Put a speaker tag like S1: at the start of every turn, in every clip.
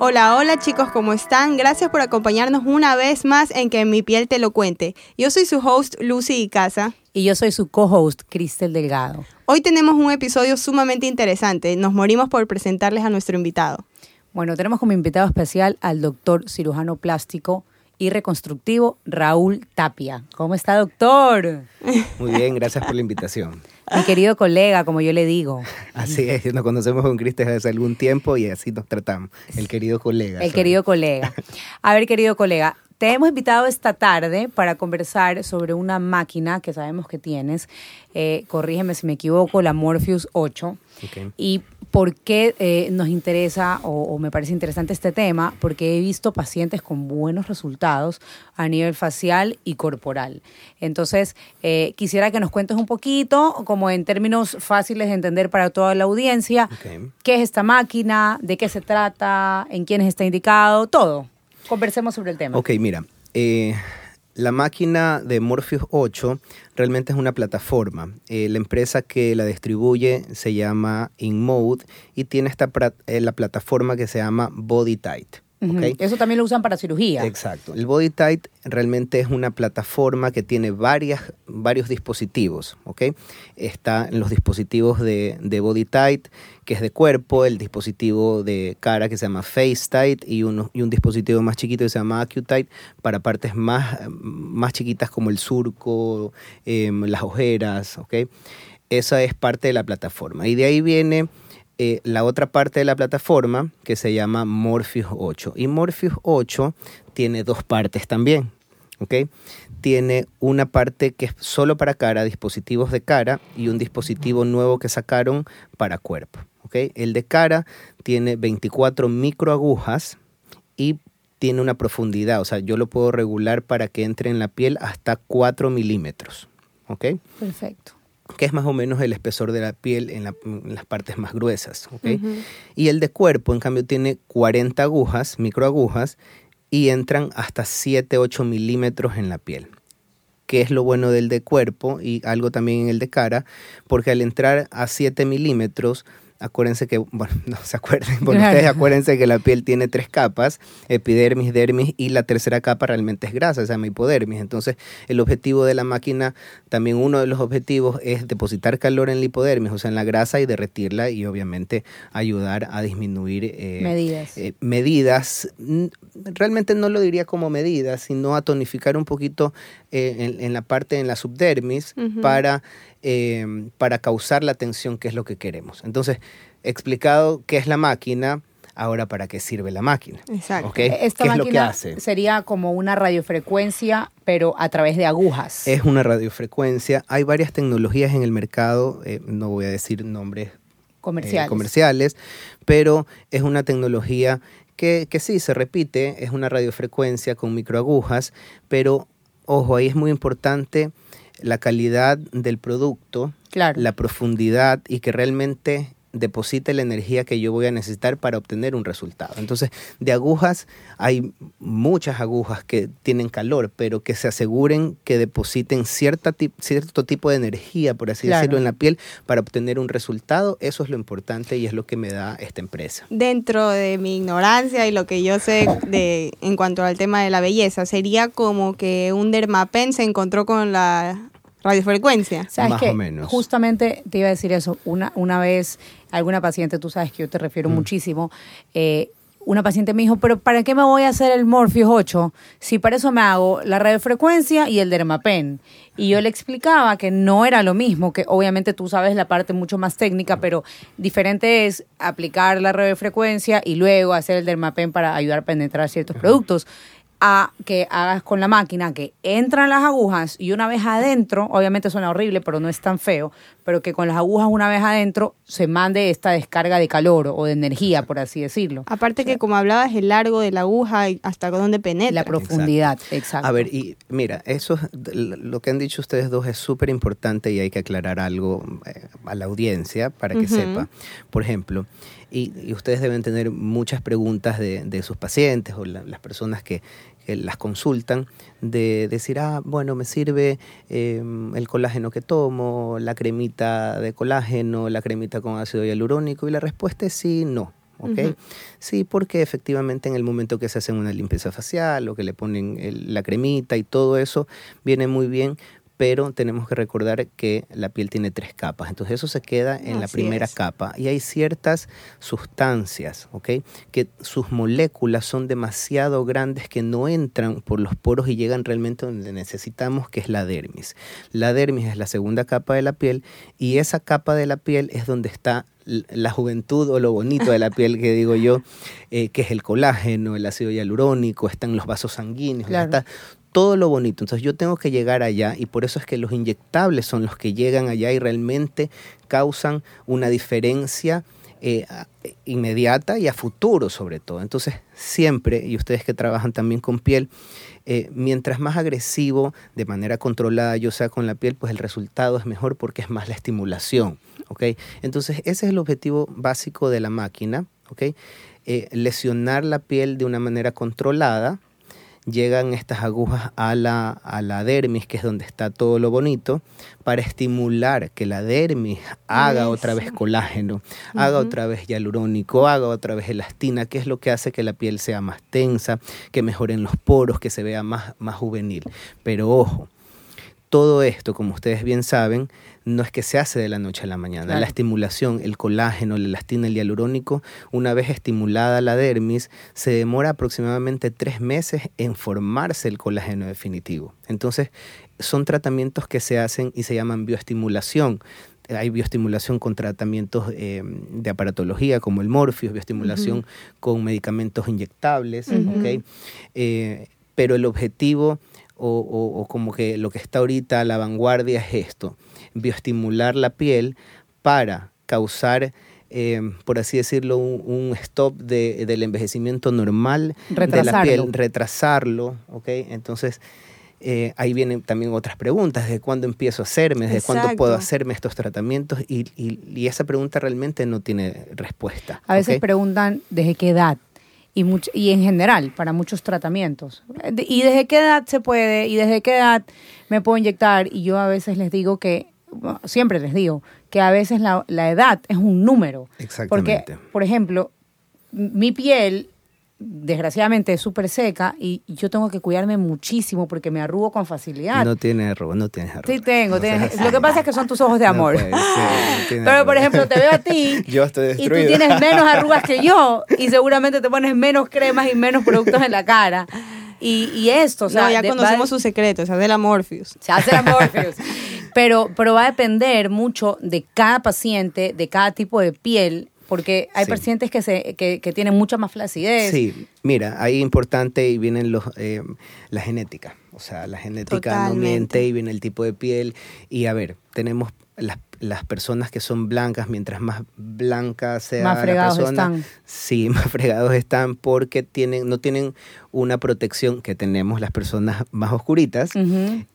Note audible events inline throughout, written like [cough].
S1: Hola, hola chicos, ¿cómo están? Gracias por acompañarnos una vez más en Que mi piel te lo cuente. Yo soy su host Lucy Icaza.
S2: Y yo soy su co-host Cristel Delgado.
S1: Hoy tenemos un episodio sumamente interesante. Nos morimos por presentarles a nuestro invitado.
S2: Bueno, tenemos como invitado especial al doctor cirujano plástico y reconstructivo Raúl Tapia. ¿Cómo está, doctor?
S3: Muy bien, gracias por la invitación.
S2: Mi querido colega, como yo le digo.
S3: Así es, nos conocemos con Cristian hace algún tiempo y así nos tratamos. El querido colega.
S2: El querido colega. A ver, querido colega, te hemos invitado esta tarde para conversar sobre una máquina que sabemos que tienes. Eh, corrígeme si me equivoco, la Morpheus 8. Y ¿Por qué eh, nos interesa o, me parece interesante este tema? Porque he visto pacientes con buenos resultados a nivel facial y corporal. Entonces, eh, quisiera que nos cuentes un poquito, como en términos fáciles de entender para toda la audiencia, qué es esta máquina, de qué se trata, en quiénes está indicado, todo. Conversemos sobre el tema.
S3: Ok, mira. Eh, la máquina de Morpheus 8 realmente es una plataforma. Eh, la empresa que la distribuye se llama InMode y tiene esta eh, la plataforma que se llama BodyTight.
S2: Eso también lo usan para cirugía.
S3: Exacto. El BodyTight realmente es una plataforma que tiene varias, varios dispositivos. ¿okay? Está en los dispositivos de, de BodyTight, que es de cuerpo, el dispositivo de cara que se llama FaceTight y, uno, y un dispositivo más chiquito que se llama AccuTight para partes más, más chiquitas como el surco, em, las ojeras. ¿okay? Esa es parte de la plataforma. Y de ahí viene eh, la otra parte de la plataforma que se llama Morpheus 8. Y Morpheus 8 tiene dos partes también. ¿ok? Tiene una parte que es solo para cara, dispositivos de cara, y un dispositivo nuevo que sacaron para cuerpo. ¿ok? El de cara tiene 24 microagujas y tiene una profundidad, o sea, yo lo puedo regular para que entre en la piel hasta 4 milímetros. ¿ok?
S2: Perfecto
S3: que es más o menos el espesor de la piel en, las partes más gruesas. Y el de cuerpo, en cambio, tiene 40 agujas, microagujas, y entran hasta 7, 8 milímetros en la piel. ¿Qué es lo bueno del de cuerpo y algo también en el de cara? Porque al entrar a 7 milímetros, acuérdense que, bueno, [laughs] no se acuerden, bueno, ustedes acuérdense que la piel tiene tres capas, epidermis, dermis y la tercera capa realmente es grasa, se llama hipodermis. Entonces, el objetivo de la máquina, también uno de los objetivos es depositar calor en la hipodermis, o sea, en la grasa y derretirla y obviamente ayudar a disminuir
S2: eh, medidas.
S3: Eh, medidas. Realmente no lo diría como medidas, sino a tonificar un poquito eh, en, la parte, en la subdermis, para Em, para causar la tensión que es lo que queremos. Entonces, explicado qué es la máquina, ahora para qué sirve la máquina.
S2: Exacto. Esta máquina es lo que hace? Sería como una radiofrecuencia, pero a través de agujas.
S3: Es una radiofrecuencia. Hay varias tecnologías en el mercado, eh, no voy a decir nombres eh,
S2: comerciales.
S3: comerciales, pero es una tecnología que, que sí se repite, es una radiofrecuencia con microagujas, pero ojo, ahí es muy importante la calidad del producto, la profundidad y que realmente deposite la energía que yo voy a necesitar para obtener un resultado. Entonces, de agujas hay muchas agujas que tienen calor, pero que se aseguren que depositen cierta cierto tipo de energía, por así decirlo, en la piel para obtener un resultado. Eso es lo importante y es lo que me da esta empresa.
S1: Dentro de mi ignorancia y lo que yo sé de en cuanto al tema de la belleza, sería como que un dermapen se encontró con la radiofrecuencia.
S2: Más o menos. Justamente te iba a decir eso. Una, una vez, alguna paciente, tú sabes que yo te refiero mm. muchísimo, eh, una paciente me dijo, pero ¿para qué me voy a hacer el Morpheus 8 si para eso me hago la radiofrecuencia y el Dermapen? Y yo le explicaba que no era lo mismo, que obviamente tú sabes la parte mucho más técnica, pero diferente es aplicar la radiofrecuencia y luego hacer el Dermapen para ayudar a penetrar ciertos productos a que hagas con la máquina que entran las agujas y una vez adentro, obviamente suena horrible, pero no es tan feo, pero que con las agujas una vez adentro se mande esta descarga de calor o de energía, por así decirlo.
S1: Aparte que como hablabas, el largo de la aguja y hasta dónde penetra.
S2: La profundidad, exacto.
S3: A ver, y mira, eso lo que han dicho ustedes dos es súper importante y hay que aclarar algo eh, a la audiencia para que sepa. Por ejemplo, y, ustedes deben tener muchas preguntas de, sus pacientes o las personas que, las consultan, de decir, ah, bueno, me sirve em, el colágeno que tomo, la cremita de colágeno, la cremita con ácido hialurónico, y la respuesta es sí, no. ¿ok? Sí, porque efectivamente en el momento que se hacen una limpieza facial o que le ponen la cremita y todo eso, viene muy bien, pero tenemos que recordar que la piel tiene tres capas, entonces eso se queda en la primera capa y hay ciertas sustancias, ¿ok? Que sus moléculas son demasiado grandes que no entran por los poros y llegan realmente donde necesitamos, que es la dermis. La dermis es la segunda capa de la piel y esa capa de la piel es donde está la juventud o lo bonito de la piel que digo yo, eh, que es el colágeno, el ácido hialurónico, están los vasos sanguíneos, está todo lo bonito. Entonces yo tengo que llegar allá y por eso es que los inyectables son los que llegan allá y realmente causan una diferencia eh, inmediata y a futuro sobre todo. Entonces siempre, y ustedes que trabajan también con piel, eh, mientras más agresivo, de manera controlada yo sea con la piel, pues el resultado es mejor porque es más la estimulación. ¿okay? Entonces ese es el objetivo básico de la máquina. ¿okay? Eh, lesionar la piel de una manera controlada llegan estas agujas a la, a la dermis, que es donde está todo lo bonito, para estimular que la dermis haga otra vez colágeno, haga otra vez hialurónico, haga otra vez elastina, que es lo que hace que la piel sea más tensa, que mejoren los poros, que se vea más, más juvenil. Pero ojo, todo esto, como ustedes bien saben, no es que se hace de la noche a la mañana. La estimulación, el colágeno, la elastina, el hialurónico, una vez estimulada la dermis, se demora aproximadamente tres meses en formarse el colágeno definitivo. Entonces, son tratamientos que se hacen y se llaman bioestimulación. Hay bioestimulación con tratamientos eh, de aparatología como el Morpheus, bioestimulación con medicamentos inyectables, eh, pero el objetivo o, como que lo que está ahorita a la vanguardia es esto, bioestimular la piel para causar, eh, por así decirlo, un, stop de, del envejecimiento normal de la piel, retrasarlo, ¿ok? Entonces, eh, ahí vienen también otras preguntas, ¿desde cuándo empiezo a hacerme? ¿Desde cuándo puedo hacerme estos tratamientos? Y, y, esa pregunta realmente no tiene respuesta.
S2: A veces preguntan, ¿desde qué edad? Y, y en general para muchos tratamientos. ¿Y desde qué edad se puede? ¿Y desde qué edad me puedo inyectar? Y yo a veces les digo que, siempre les digo, que a veces la, la edad es un número.
S3: Exactamente.
S2: Porque, por ejemplo, mi piel desgraciadamente es súper seca y yo tengo que cuidarme muchísimo porque me arrugo con facilidad.
S3: No tienes arrugas, no tienes arrugas.
S2: Sí tengo, lo que pasa es que son tus ojos de amor. [laughs] Pero por ejemplo, te veo a ti [laughs]
S3: yo estoy
S2: y tú tienes menos [laughs] arrugas que yo y seguramente te pones menos cremas y menos productos en la cara. Y, y esto, o sea,
S1: ya conocemos sus secretos, se hace la Morpheus.
S2: Se hace la Morpheus. pero, pero va a depender mucho de cada paciente, de cada tipo de piel porque hay pacientes que, se, que, que, tienen mucha más flacidez.
S3: Sí, mira, ahí importante y vienen los, eh, la genética. O sea, la genética no miente y viene el tipo de piel. Y a ver, tenemos las, las personas que son blancas, mientras más blanca sea
S2: más fregados
S3: la persona,
S2: están.
S3: sí, [laughs] más fregados están porque tienen, no tienen una protección que tenemos las personas más oscuritas,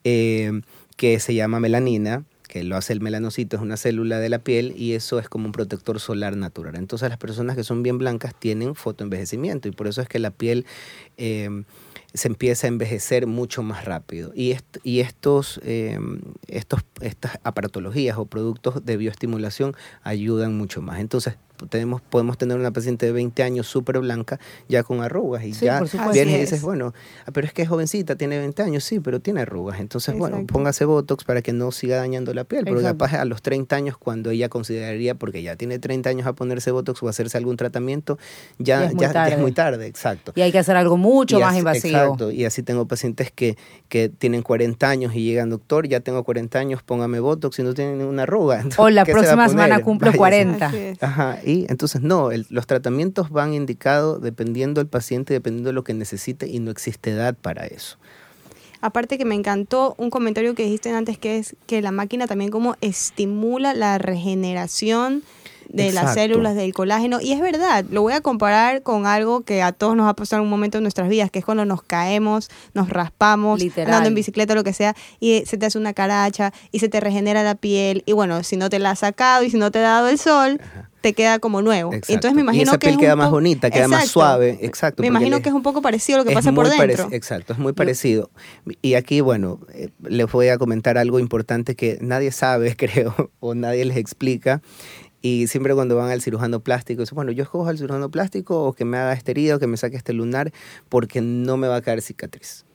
S3: eh, que se llama melanina que lo hace el melanocito, es una célula de la piel y eso es como un protector solar natural. Entonces las personas que son bien blancas tienen fotoenvejecimiento y por eso es que la piel eh, se empieza a envejecer mucho más rápido. Y, estos, eh, estos, estas aparatologías o productos de bioestimulación ayudan mucho más. Entonces, tenemos, podemos tener una paciente de 20 años súper blanca, ya con arrugas, y ya vienes y dices, bueno, ah, pero es que es jovencita, tiene 20 años, sí, pero tiene arrugas. Entonces, bueno, póngase Botox para que no siga dañando la piel, porque capaz a los 30 años, cuando ella consideraría, porque ya tiene 30 años a ponerse Botox o hacerse algún tratamiento, ya, es, muy ya, es muy tarde, exacto.
S2: Y hay que hacer algo mucho más invasivo.
S3: Exacto, y así tengo pacientes que, que tienen 40 años y llegan, doctor, ya tengo 40 años, póngame Botox y no tienen una arruga. [laughs]
S2: o la próxima semana cumplo 40.
S3: Ajá, Y entonces no, el- los tratamientos van indicados dependiendo del paciente, dependiendo de lo que necesite y no existe edad para eso.
S1: Aparte que me encantó un comentario que dijiste antes que es que la máquina también como estimula la regeneración de las células del colágeno y es verdad, lo voy a comparar con algo que a todos nos ha pasado en un momento en nuestras vidas, que es cuando nos caemos, nos raspamos,
S2: Literal.
S1: andando en bicicleta o lo que sea y se te hace una caracha y se te regenera la piel y bueno, si no te la has sacado y si no te ha dado el sol, te queda como nuevo.
S3: Exacto.
S1: Entonces me
S3: Y
S1: imagino
S3: esa
S1: que
S3: piel
S1: es un
S3: queda más bonita, queda más suave, exacto,
S1: Me imagino que es un poco parecido a lo que pasa por dentro.
S3: exacto, es muy parecido. Y aquí, bueno, eh, les voy a comentar algo importante que nadie sabe, [laughs] creo, o nadie les explica. Y siempre cuando van al cirujano plástico, dicen, bueno, yo escojo al cirujano plástico o que me haga esta herida o que me saque este lunar porque no me va a caer cicatriz.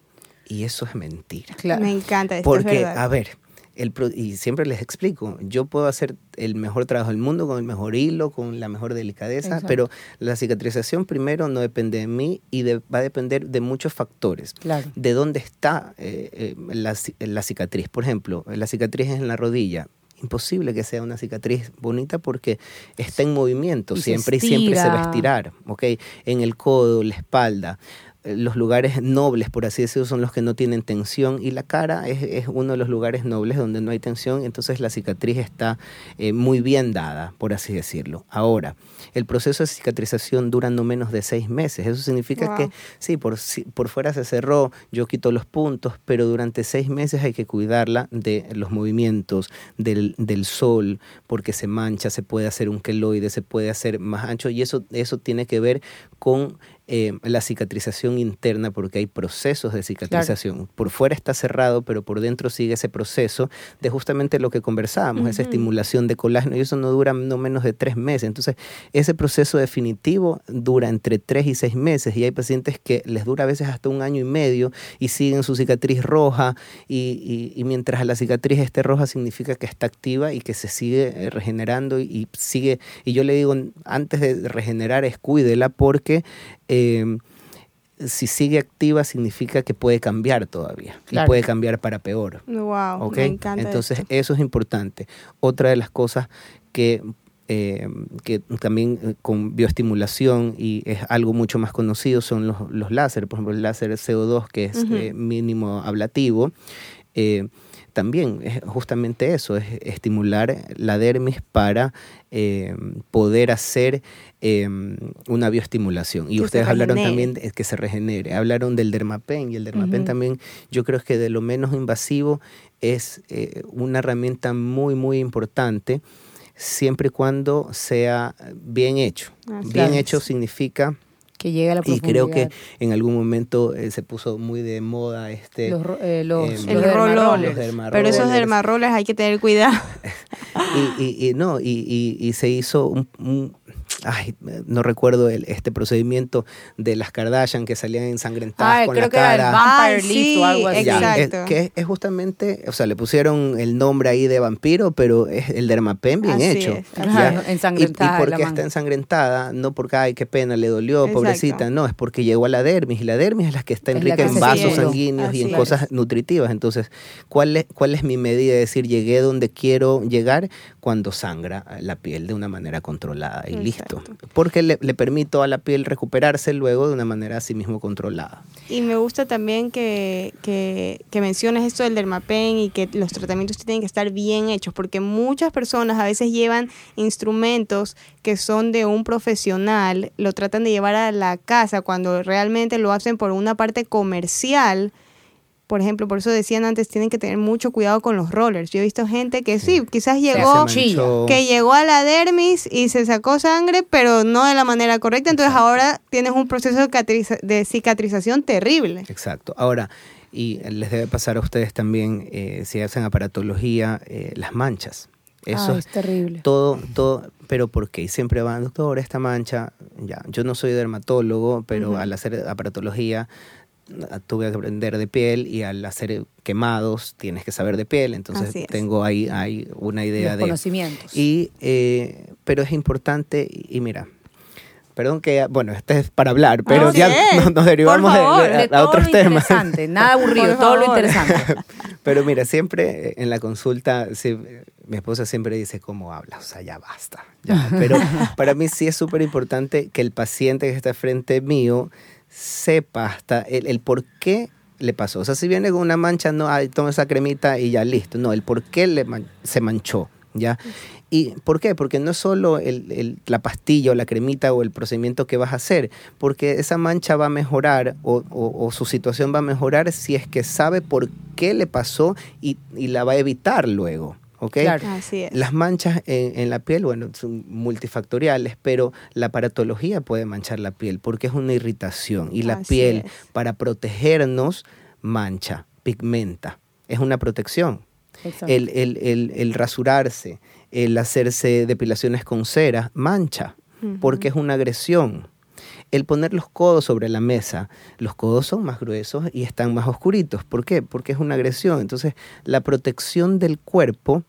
S3: Y eso es mentira.
S2: Claro.
S1: Me encanta esto, es
S3: Porque, a ver, el y siempre les explico, yo puedo hacer el mejor trabajo del mundo con el mejor hilo, con la mejor delicadeza,
S2: Exacto.
S3: pero la cicatrización primero no depende de mí y de- va a depender de muchos factores.
S2: Claro.
S3: De dónde está eh, eh, la, la cicatriz. Por ejemplo, la cicatriz es en la rodilla. Imposible que sea una cicatriz bonita porque está en movimiento
S2: Y
S3: siempre y siempre se va a
S2: estira.
S3: estirar, ¿ok? En el codo, la espalda. Los lugares nobles, por así decirlo, son los que no tienen tensión y la cara es, es uno de los lugares nobles donde no hay tensión, entonces la cicatriz está eh, muy bien dada, por así decirlo. Ahora, el proceso de cicatrización dura no menos de seis meses. Eso significa
S1: Wow.
S3: que sí, por, si- por fuera se cerró, yo quito los puntos, pero durante seis meses hay que cuidarla de los movimientos, del, del sol, porque se mancha, se puede hacer un queloide, se puede hacer más ancho y eso, eso tiene que ver con eh, la cicatrización interna, porque hay procesos de cicatrización. Por fuera está cerrado, pero por dentro sigue ese proceso de justamente lo que conversábamos, esa estimulación de colágeno, y eso no dura no menos de tres meses. Entonces, ese proceso definitivo dura entre tres y seis meses, y hay pacientes que les dura a veces hasta un año y medio y siguen su cicatriz roja, y, y- y mientras la cicatriz esté roja significa que está activa y que se sigue eh, regenerando y, y sigue, y yo le digo, antes de regenerar es cuídela porque... eh, si sigue activa significa que puede cambiar todavía
S2: Claro.
S3: y puede cambiar para peor.
S1: Wow, me encanta.
S3: Entonces
S1: esto.
S3: eso es importante. Otra de las cosas que, eh, que también eh, con bioestimulación y es algo mucho más conocido son los, los láser, por ejemplo el láser CO2 que es eh, mínimo ablativo. eh, también es justamente eso, es estimular la dermis para eh, poder hacer eh, una bioestimulación. Y
S1: Que
S3: ustedes hablaron también de que se regenere. Hablaron del dermapen y el dermapen también yo creo que de lo menos invasivo es eh, una herramienta muy, muy importante siempre y cuando sea bien hecho. Bien hecho significa,
S2: Que llegue a la
S3: y creo que
S2: profundidad.
S3: en algún momento eh, se puso muy de moda este...
S2: los, eh, los,
S3: em,
S2: los
S1: El
S3: los dermarollers.
S1: Pero esos dermaroles hay que tener cuidado. [laughs]
S3: y, y- y no, y, y- y se hizo un, un- ay, no recuerdo el, este procedimiento de las Kardashian que salían ensangrentadas
S2: Ay,
S3: con
S2: creo
S3: la
S2: que era el
S3: cara.
S2: Vampire
S1: Ay,
S2: Lift o algo así.
S1: sí,
S3: Ya, es,
S1: Exacto.
S3: que es justamente, o sea, le pusieron el nombre ahí de vampiro, pero es el dermapen bien
S1: Así
S3: hecho.
S1: es,
S3: ¿ya?
S2: Ajá,
S3: Y,
S2: ensangrentada
S3: y porque
S2: la
S3: está ensangrentada, no porque, ay, qué pena, le dolió,
S1: Exacto.
S3: pobrecita, no, es porque llegó a la dermis, y la dermis es la que está
S2: Es
S3: enrica
S2: que
S3: en vasos sanguíneos y
S1: Así
S3: en
S1: es.
S3: cosas nutritivas. Entonces, ¿cuál es, ¿cuál es mi medida de decir llegué donde quiero llegar? Cuando sangra la piel de una manera controlada y listo. Porque le, permito a la piel recuperarse luego de una manera así mismo controlada.
S1: Y me gusta también que, que, que menciones esto del dermapen y que los tratamientos tienen que estar bien hechos, porque muchas personas a veces llevan instrumentos que son de un profesional, lo tratan de llevar a la casa cuando realmente lo hacen por una parte comercial. Por ejemplo, por eso decían antes, tienen que tener mucho cuidado con los rollers. Yo he visto gente que sí, quizás llegó, que llegó a la dermis y se sacó sangre, pero no de la manera correcta. Entonces ahora tienes un proceso de, cicatriza- de cicatrización terrible.
S3: Exacto. Ahora, y les debe pasar a ustedes también, eh, si hacen aparatología, eh, las manchas. Eso
S2: Ay,
S3: es
S2: terrible.
S3: todo, todo, pero ¿por qué? Y siempre van, doctor, esta mancha, ya, yo no soy dermatólogo, pero al hacer aparatología tuve que aprender de piel y al hacer quemados tienes que saber de piel, entonces tengo ahí, hay una idea
S2: Los
S3: de...
S2: conocimientos.
S3: Y, eh, pero es importante, y, mira, perdón que, bueno, este es para hablar, pero
S1: No,
S3: ya [laughs] nos, nos derivamos de-
S1: favor,
S3: de,
S2: de
S3: a otros temas.
S2: nada aburrido, todo lo interesante. [laughs]
S3: Pero mira, siempre en la consulta, mi esposa siempre dice, ¿cómo habla? O sea, ya basta. [laughs] Pero para mí sí es súper importante que el paciente que está frente mío sepa hasta el, el por qué le pasó. O sea, si viene con una mancha, no, hay toma esa cremita y ya listo. No, el por qué le se manchó. ¿Ya? ¿Y por qué? Porque no es solo el, la pastilla o la cremita o el procedimiento que vas a hacer, porque esa mancha va a mejorar o, su situación va a mejorar si es que sabe por qué le pasó y, la va a evitar luego. ¿Ok? Las manchas en, la piel, bueno, son multifactoriales, pero la aparatología puede manchar la piel porque es una irritación y la piel, para protegernos, mancha, pigmenta. Es una protección. El, el, el, rasurarse, el hacerse depilaciones con cera, mancha, porque es una agresión. El poner los codos sobre la mesa, los codos son más gruesos y están más oscuritos. ¿Por qué? Porque es una agresión. Entonces, la protección del cuerpo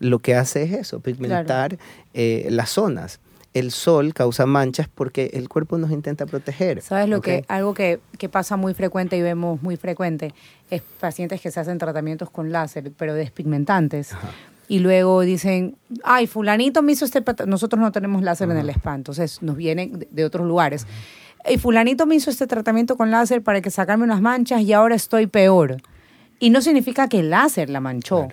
S3: lo que hace es eso, pigmentar eh, las zonas el sol causa manchas porque el cuerpo nos intenta proteger.
S2: ¿Sabes lo que algo que, pasa muy frecuente y vemos muy frecuente es pacientes que se hacen tratamientos con láser, pero despigmentantes. Y luego dicen, ay, fulanito me hizo este... Nosotros no tenemos láser en el spa, entonces nos vienen de, otros lugares. Y fulanito me hizo este tratamiento con láser para que sacarme unas manchas y ahora estoy peor. Y no significa que el láser la manchó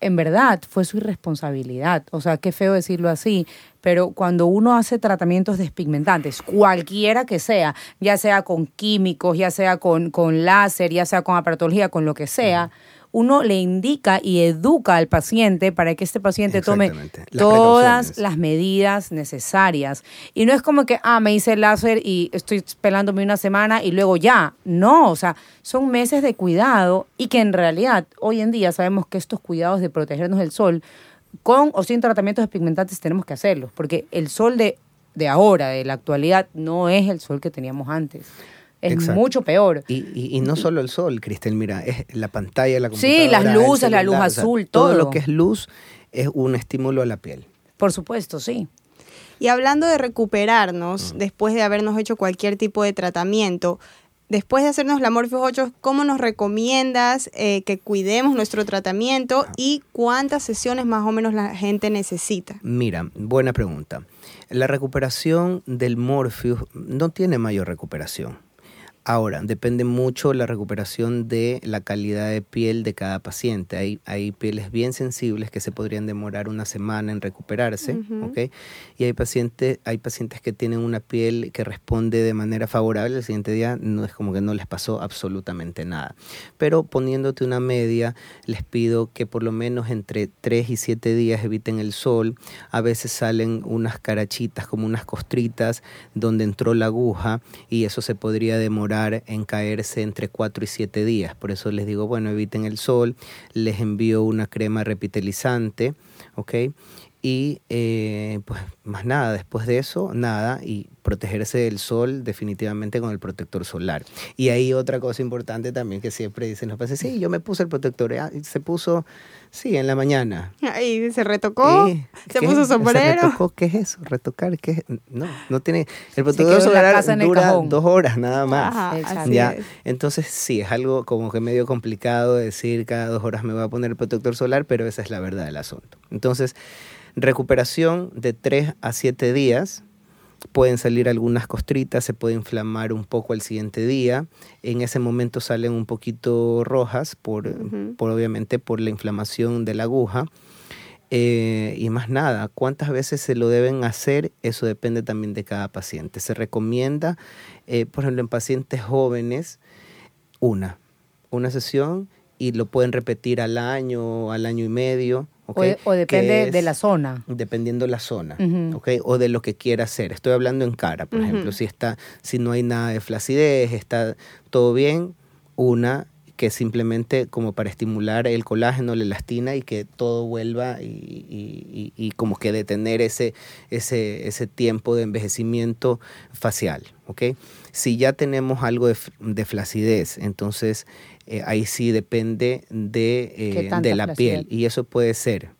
S2: en verdad fue su irresponsabilidad. O sea, qué feo decirlo así, pero cuando uno hace tratamientos despigmentantes, cualquiera que sea, ya sea con químicos, ya sea con, con láser, ya sea con aparatología, con lo que sea, uno le indica y educa al paciente para que este paciente tome todas las medidas necesarias. Y no es como que, ah, me hice el láser y estoy pelándome una semana y luego ya. No, o sea, son meses de cuidado y que en realidad hoy en día sabemos que estos cuidados de protegernos del sol, con o sin tratamientos despigmentantes tenemos que hacerlos, porque el sol de, de ahora, de la actualidad, no es el sol que teníamos antes es mucho peor.
S3: Y, y, no solo el sol, Cristel, mira, es la pantalla, la computadora.
S2: Sí, las luces, la luz azul, todo.
S3: Todo lo que es luz es un estímulo a la piel.
S2: Por supuesto, sí.
S1: Y hablando de recuperarnos mm. después de habernos hecho cualquier tipo de tratamiento, después de hacernos la Morpheus 8, ¿cómo nos recomiendas eh, que cuidemos nuestro tratamiento ah. y cuántas sesiones más o menos la gente necesita?
S3: Mira, buena pregunta. La recuperación del Morpheus no tiene mayor recuperación. Ahora, depende mucho la recuperación de la calidad de piel de cada paciente. Hay, hay pieles bien sensibles que se podrían demorar una semana en recuperarse, Y hay pacientes, hay pacientes que tienen una piel que responde de manera favorable, el siguiente día no es como que no les pasó absolutamente nada. Pero poniéndote una media, les pido que por lo menos entre 3 y 7 días eviten el sol. A veces salen unas carachitas como unas costritas donde entró la aguja y eso se podría demorar en caerse entre 4 y 7 días. Por eso les digo, bueno, eviten el sol, les envío una crema repitelizante, ¿ok? Y eh, pues más nada, después de eso, nada, y protegerse del sol definitivamente con el protector solar. Y ahí otra cosa importante también que siempre dicen los pacientes, sí, yo me puse el protector, ah, se puso, sí, en la mañana.
S1: Y se retocó, se puso sombrero.
S3: ¿Se retocó? ¿Qué es eso? ¿Retocar? ¿Qué es? No, no tiene, el protector solar dura dos horas nada más. ¿ya? Entonces sí, es algo como que medio complicado decir cada dos horas me voy a poner el protector solar, pero esa es la verdad del asunto. Entonces, Recuperación de 3 a 7 días. Pueden salir algunas costritas, se puede inflamar un poco el siguiente día. En ese momento salen un poquito rojas, por, por obviamente por la inflamación de la aguja. Eh, y más nada, cuántas veces se lo deben hacer, eso depende también de cada paciente. Se recomienda, eh, por ejemplo, en pacientes jóvenes, una, una sesión y lo pueden repetir al año, al año y medio.
S2: O, depende de la zona.
S3: Dependiendo la zona, O de lo que quiera hacer. Estoy hablando en cara, por ejemplo, si está, si no hay nada de flacidez, está todo bien, una que simplemente como para estimular el colágeno, la elastina y que todo vuelva y, y, como que detener ese, ese, ese tiempo de envejecimiento facial, ¿ok? Si ya tenemos algo de, de flacidez, entonces eh, ahí sí depende de, eh, de la piel y eso puede ser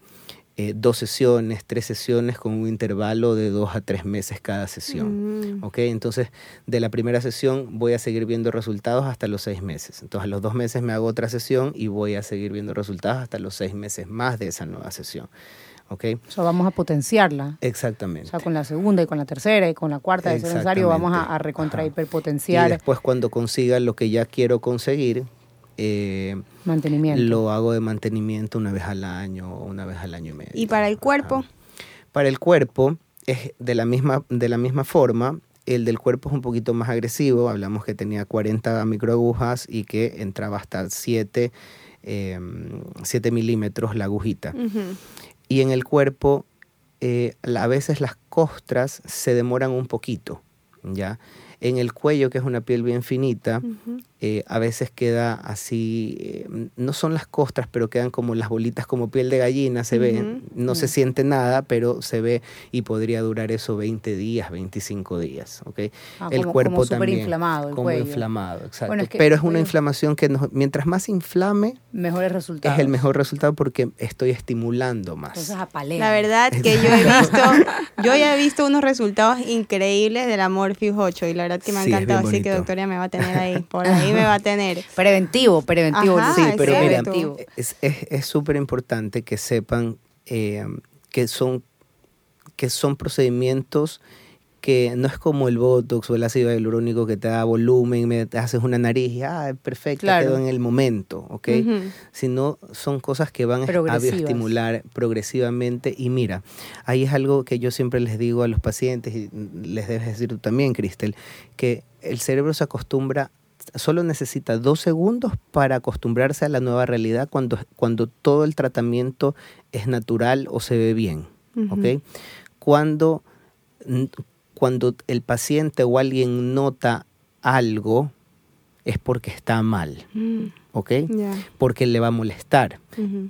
S3: eh, dos sesiones, tres sesiones con un intervalo de dos a tres meses cada sesión.
S1: Mm.
S3: ¿ok? Entonces, de la primera sesión voy a seguir viendo resultados hasta los seis meses. Entonces, a los dos meses me hago otra sesión y voy a seguir viendo resultados hasta los seis meses más de esa nueva sesión. ¿ok?
S2: O sea, vamos a potenciarla. O
S3: Exactamente.
S2: sea, con la segunda y con la tercera y con la cuarta, de ser necesario, vamos a, a recontra hiperpotenciar
S3: Y después, cuando consiga lo que ya quiero conseguir, eh,
S2: mantenimiento.
S3: lo hago de mantenimiento una vez al año o una vez al año y medio.
S1: Y para el cuerpo,
S3: Ajá. Para el cuerpo es de la misma, de la misma forma. El del cuerpo es un poquito más agresivo. Hablamos que tenía 40 microagujas y que entraba hasta 7, eh, 7 milímetros la agujita. Y en el cuerpo, eh, a veces las costras se demoran un poquito, ¿ya? En el cuello, que es una piel bien finita, eh, a veces queda así, eh, no son las costras, pero quedan como las bolitas, como piel de gallina, se ve,
S1: Ujú.
S3: no se siente nada, pero se ve y podría durar eso 20 días, 25 días, ¿ok?
S2: Ah,
S3: el
S2: como-
S3: cuerpo
S2: como
S3: también.
S2: superinflamado el
S3: como
S2: cuello.
S3: inflamado, exacto.
S2: Bueno, es que
S3: pero es
S2: el
S3: una inflamación que nos- mientras más inflame,
S2: Mejores resultados.
S3: es el mejor resultado porque estoy estimulando más.
S2: Entonces apalea.
S1: La verdad que [laughs] yo he visto, yo ya he visto unos resultados increíbles de la Morpheus 8 y la verdad que me ha
S3: Sí, es
S1: encantado, así que doctora me va a tener ahí, por [laughs] ahí me va a tener.
S2: Preventivo, preventivo.
S1: Ajá,
S3: Sí, pero mira,
S2: preventivo.
S3: es es- es súper importante que sepan eh, que, son, que son procedimientos que no es como el Botox o el ácido hialurónico que te da volumen, me, te haces una nariz y ah, perfecto,
S2: Claro.
S3: quedó en el momento, ¿ok? Sino son cosas que van a bioestimular progresivamente. Y mira, ahí es algo que yo siempre les digo a los pacientes y les debes decir tú también, Cristel, que el cerebro se acostumbra solo necesita dos segundos para acostumbrarse a la nueva realidad cuando, cuando todo el tratamiento es natural o se ve bien. ¿ok? Cuando, cuando el paciente o alguien nota algo, es porque está mal.
S1: Mm,
S3: ¿ok? Porque le va a molestar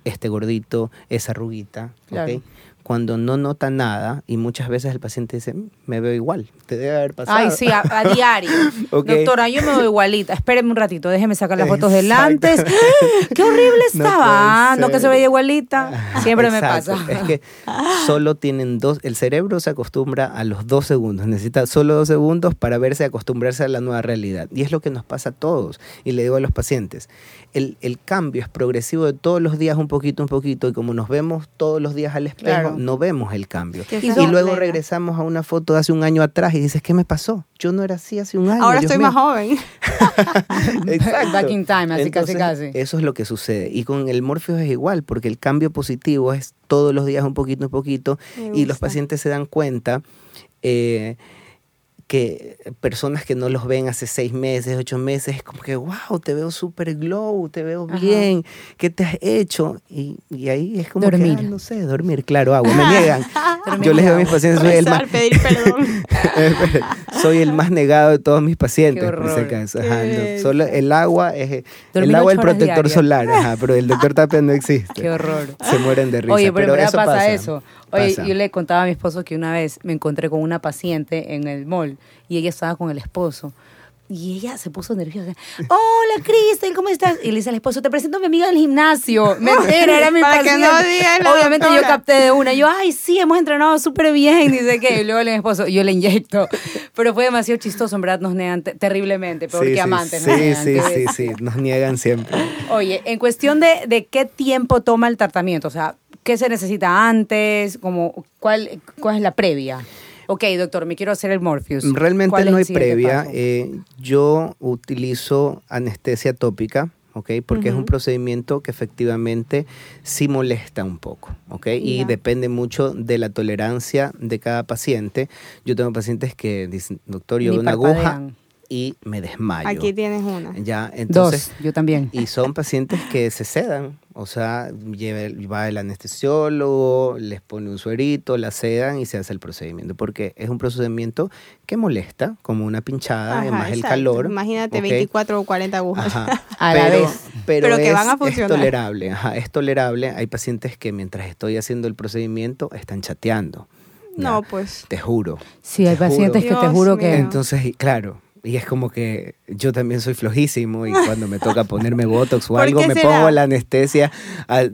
S3: este gordito, esa arruguita. ¿ok? Cuando no nota nada, y muchas veces el paciente dice, "Mm, me veo igual, te debe haber pasado.
S2: Ay, sí, a, a [laughs] diario. Doctora, yo me veo igualita. Espéreme un ratito, déjeme sacar las fotos del antes. ¡Qué horrible [laughs] estaba! Ah, no que se veía igualita. Siempre me pasa.
S3: Es que solo tienen dos, el cerebro se acostumbra a los dos segundos, necesita solo dos segundos para verse, acostumbrarse a la nueva realidad. Y es lo que nos pasa a todos. Y le digo a los pacientes, el, el cambio es progresivo de todos los días un poquito, un poquito, y como nos vemos todos los días al espejo,
S2: Claro.
S3: No vemos el cambio. Y, luego
S1: Plena.
S3: regresamos a una foto de hace un año atrás y dices, ¿qué me pasó? Yo no era así hace un año.
S1: Ahora
S3: Dios
S1: estoy
S3: mío".
S1: más joven. [laughs]
S3: Exacto.
S2: Back in time, así casi,
S3: Entonces,
S2: casi.
S3: Eso es lo que sucede. Y con el Morpheus es igual, porque el cambio positivo es todos los días un poquito, un poquito, y los pacientes se dan cuenta eh, que personas que no los ven hace seis meses, ocho meses, es como que, wow, te veo súper glow, te veo
S2: Ajá.
S3: bien, ¿qué te has hecho? Y, y ahí es como
S2: Dormir.
S3: que, ah, no sé, dormir, claro, agua, me [laughs] niegan. Yo les digo a mis pacientes, soy el más,
S1: Rezar, pedir perdón. [laughs]
S3: soy el más negado de todos mis pacientes, por si acaso. Ajá, no, solo el agua es el
S2: Dormir
S3: agua el protector
S2: diarias.
S3: solar, ajá, pero el doctor [laughs] Tapia no existe.
S2: Qué horror.
S3: Se mueren de risa.
S2: Oye, pero, verdad
S3: eso
S2: pasa, eso. Oye,
S3: pasa.
S2: yo le contaba a mi esposo que una vez me encontré con una paciente en el mall y ella estaba con el esposo. Y ella se puso nerviosa. Hola, Cristel, ¿cómo estás? Y le dice al esposo, te presento a mi amiga del gimnasio. [laughs] Mentira, era mi
S1: Para que no
S2: Obviamente yo capté de una. Yo, ay, sí, hemos entrenado súper bien. Dice que. Y luego mi esposo, yo le inyecto. Pero fue demasiado chistoso, en verdad, nos negan te- terriblemente, peor
S3: Sí,
S2: que
S3: sí,
S2: amantes.
S3: Sí,
S2: negan,
S3: sí, sí, sí, nos niegan siempre.
S2: Oye, en cuestión de, de qué tiempo toma el tratamiento, o sea, ¿qué se necesita antes? Como, ¿cuál, ¿Cuál es la previa? Ok, doctor, me quiero hacer el Morpheus.
S3: Realmente
S2: ¿Cuál es
S3: no hay previa. eh, yo utilizo anestesia tópica, ¿ok? Porque es un procedimiento que efectivamente sí molesta un poco, ¿ok? Y depende mucho de la tolerancia de cada paciente. Yo tengo pacientes que dicen, doctor, yo
S2: Ni
S3: veo una aguja. Y me desmayo.
S1: Aquí tienes una.
S3: Ya, entonces...
S2: Dos, yo también.
S3: Y son pacientes que se sedan, o sea, lleva- va el anestesiólogo, les pone un suerito, la sedan y se hace el procedimiento, porque es un procedimiento que molesta, como una pinchada,
S1: Ajá,
S3: más el calor.
S1: Imagínate
S3: ¿ok?
S1: 24 o 40 agujas.
S3: Ajá. [laughs]
S2: A la
S3: pero,
S2: vez.
S3: Pero,
S1: Pero que
S3: es,
S1: van a
S3: es
S1: funcionar.
S3: tolerable, ajá, es tolerable. Hay pacientes que mientras estoy haciendo el procedimiento están chateando.
S1: No,
S3: Ya,
S1: pues.
S3: Te juro.
S2: Sí, hay
S3: juro.
S2: pacientes que te
S1: Dios
S2: juro
S1: mío.
S2: que...
S3: Entonces, claro, y es como que yo también soy flojísimo y cuando me toca ponerme Botox o
S1: ¿Por
S3: algo, me
S1: será?
S3: pongo la anestesia a-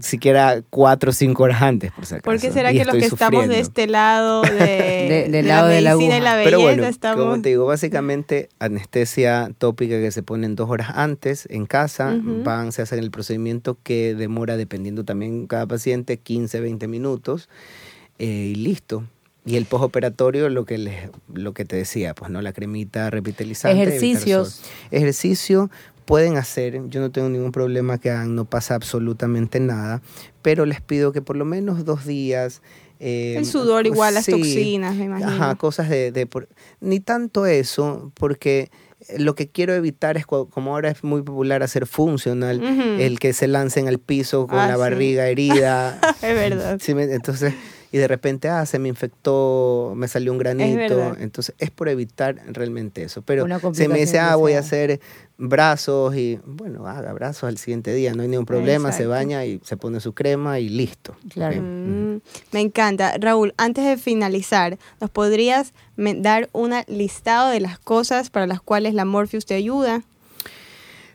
S3: siquiera cuatro o cinco horas antes, por si acaso.
S1: ¿Por qué será
S3: y
S1: que los que estamos de este lado [laughs] de,
S2: De- del
S1: de
S2: lado
S1: la
S2: de la
S1: y belleza
S3: Pero bueno,
S1: estamos...
S3: como te digo, básicamente anestesia tópica que se ponen dos horas antes en casa, van, se hacen el procedimiento que demora, dependiendo también cada paciente, 15, 20 minutos eh, y listo. Y el postoperatorio, lo que les, lo que te decía, pues no la cremita revitalizante.
S2: Ejercicios.
S3: Ejercicio pueden hacer, yo no tengo ningún problema que hagan, no pasa absolutamente nada, pero les pido que por lo menos dos días. eh,
S1: El sudor igual, las
S3: sí,
S1: toxinas, me imagino.
S3: Ajá, cosas de, de por- ni tanto eso, porque lo que quiero evitar es, como ahora es muy popular hacer funcional, el que se lancen al piso con
S1: Ah,
S3: la
S1: sí.
S3: barriga herida. [laughs]
S1: Es verdad.
S3: Sí, entonces, y de repente, ah, se me infectó, me salió un granito. Entonces, es por evitar realmente eso. Pero se me dice, ah, voy a hacer brazos y, bueno, haga brazos al siguiente día, no hay ningún problema, se baña y se pone su crema y listo.
S2: Claro.
S1: Mm, me encanta. Raúl, antes de finalizar, ¿nos podrías dar un listado de las cosas para las cuales la Morpheus te ayuda?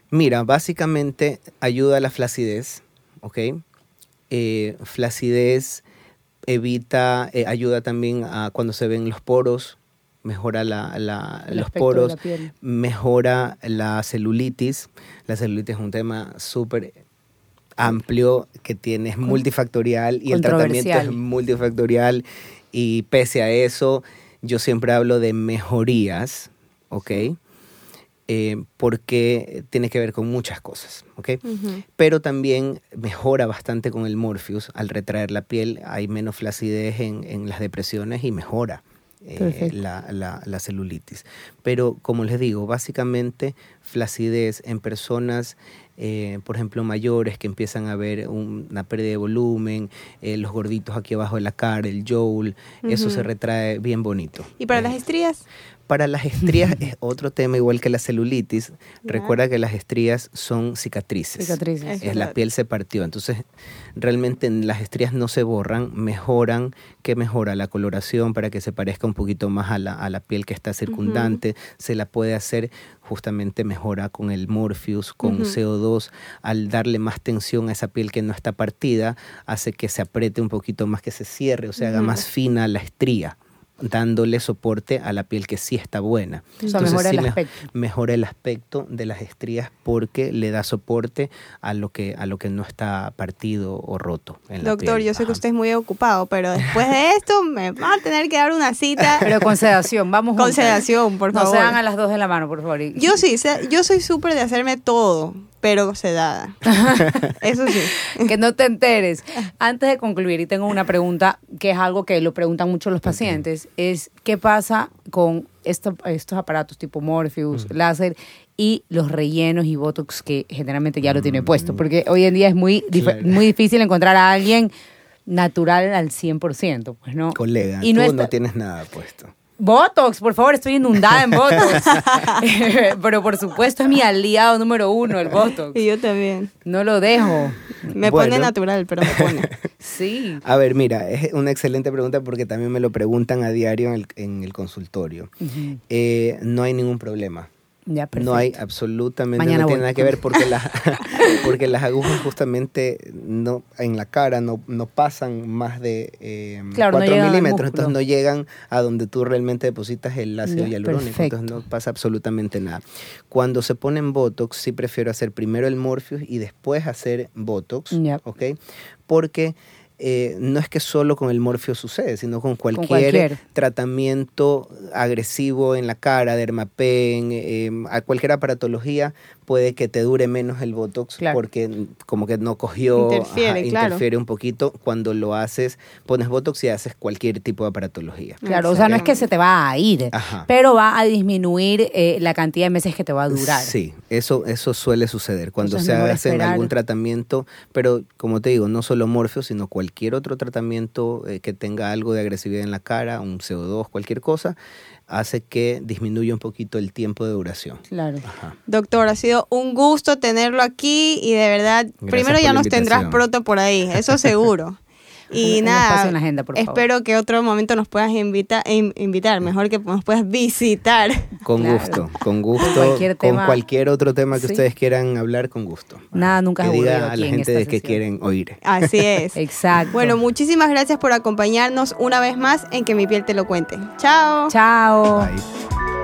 S3: Mira, básicamente ayuda a la flacidez, ¿ok? Eh, flacidez evita, eh, ayuda también a cuando se ven los poros, mejora la, los poros,
S2: la
S3: mejora la celulitis. La celulitis es un tema súper amplio que tiene, es multifactorial y el tratamiento es multifactorial y pese a eso yo siempre hablo de mejorías, ¿ok? Eh, porque tiene que ver con muchas cosas, ¿ok? Pero también mejora bastante con el Morpheus al retraer la piel, hay menos flacidez en, en las depresiones y mejora eh,
S2: Perfecto.
S3: la, la- la celulitis. Pero como les digo, básicamente flacidez en personas, eh, por ejemplo, mayores que empiezan a ver un- una pérdida de volumen, eh, los gorditos aquí abajo de la cara, el jowl, eso se retrae bien bonito.
S1: ¿Y para
S3: Eh,
S1: las estrías?
S3: para las estrías [laughs] es otro tema igual que la celulitis. Recuerda que las estrías son cicatrices.
S2: Cicatrices.
S1: Es
S3: la piel se partió. Entonces, realmente las estrías no se borran, mejoran. ¿Qué mejora? La coloración para que se parezca un poquito más a la, a la piel que está circundante. Se la puede hacer justamente mejora con el Morpheus, con
S1: Ujú.
S3: CO2. Al darle más tensión a esa piel que no está partida, hace que se apriete un poquito más, que se cierre, o sea, haga más fina la estría dándole soporte a la piel que sí está buena.
S2: O sea, mejora el aspecto.
S3: mejora el aspecto de las estrías porque le da soporte a lo que, a lo que no está partido o roto. en la
S1: Doctor,
S3: piel.
S1: yo sé que usted es muy ocupado, pero después de esto me va a tener que dar una cita [laughs]
S2: Pero con sedación, vamos
S1: con sedación, por
S2: No
S1: favor.
S2: se dan a las dos de la mano, por favor.
S1: Yo sí, yo soy súper de hacerme todo, pero sedada. [laughs] Eso sí.
S2: que no te enteres. [laughs] Antes de concluir, y tengo una pregunta que es algo que lo preguntan mucho los pacientes, es qué pasa con esto- estos aparatos tipo Morpheus, láser y los rellenos y Botox que generalmente ya lo tiene puesto, porque hoy en día es muy, dif-
S3: Claro.
S2: muy difícil encontrar a alguien natural al 100%, pues no.
S3: Colega,
S2: y
S3: tú
S2: no
S3: no,
S2: está-
S3: tienes nada puesto.
S2: Botox, por favor, estoy inundada en Botox. [laughs] [laughs] Pero por supuesto es mi aliado número uno, el Botox.
S1: Y yo también.
S2: No lo dejo.
S1: Me
S3: Bueno.
S1: pone natural, pero me pone. [laughs]
S2: Sí.
S3: A ver, mira, es una excelente pregunta porque también me lo preguntan a diario en el, en el consultorio. Eh, no hay ningún problema.
S2: Ya, perfecto.
S3: No hay absolutamente,
S2: Mañana
S3: no tiene nada que ver porque las, [laughs] [laughs] porque las agujas justamente no, en la cara no, no pasan más de eh,
S2: Claro, no
S3: 4
S2: llegan al
S3: milímetros, entonces no llegan a donde tú realmente depositas el ácido
S2: Ya,
S3: hialurónico,
S2: perfecto.
S3: entonces no pasa absolutamente nada. Cuando se ponen Botox, sí prefiero hacer primero el Morpheus y después hacer Botox,
S2: Ya.
S3: ¿ok? Porque eh, no es que solo con el Morpheus sucede, sino con cualquier,
S2: cualquier.
S3: tratamiento agresivo en la cara, dermapen, eh, a cualquier aparatología, puede que te dure menos el Botox
S2: Claro.
S3: porque como que no cogió,
S1: Interfiere, claro.
S3: interfiere un poquito cuando lo haces, pones Botox y haces cualquier tipo de aparatología.
S2: Claro, o sea, no es que se te va a ir,
S3: Ajá.
S2: pero va a disminuir eh, la cantidad de meses que te va a durar.
S3: Sí, eso, eso suele suceder cuando
S2: Entonces,
S3: se hace algún tratamiento, pero como te digo, no solo Morpheus, sino cualquier otro tratamiento eh, que tenga algo de agresividad en la cara, un CO2, cualquier cosa, hace que disminuya un poquito el tiempo de duración.
S2: Claro.
S3: Ajá.
S1: Doctor, ha sido un gusto tenerlo aquí y de verdad, primero ya nos tendrás pronto por ahí, eso seguro. [laughs] Y
S2: Un-
S1: nada,
S2: espacio en la agenda, por favor.
S1: espero que otro momento nos puedas invita- in- invitar, mejor que nos puedas visitar
S3: Con
S2: Claro.
S3: gusto, con gusto.
S2: cualquier
S3: con
S2: tema.
S3: cualquier otro tema que
S2: Sí.
S3: ustedes quieran hablar, con gusto.
S2: Nada, nunca es
S3: que diga a la
S2: en
S3: gente de qué
S2: sesión.
S3: quieren oír.
S1: Así es. [laughs]
S2: Exacto.
S1: Bueno, muchísimas gracias por acompañarnos una vez más en Que mi piel te lo cuente. Chao.
S2: Chao.
S3: Bye.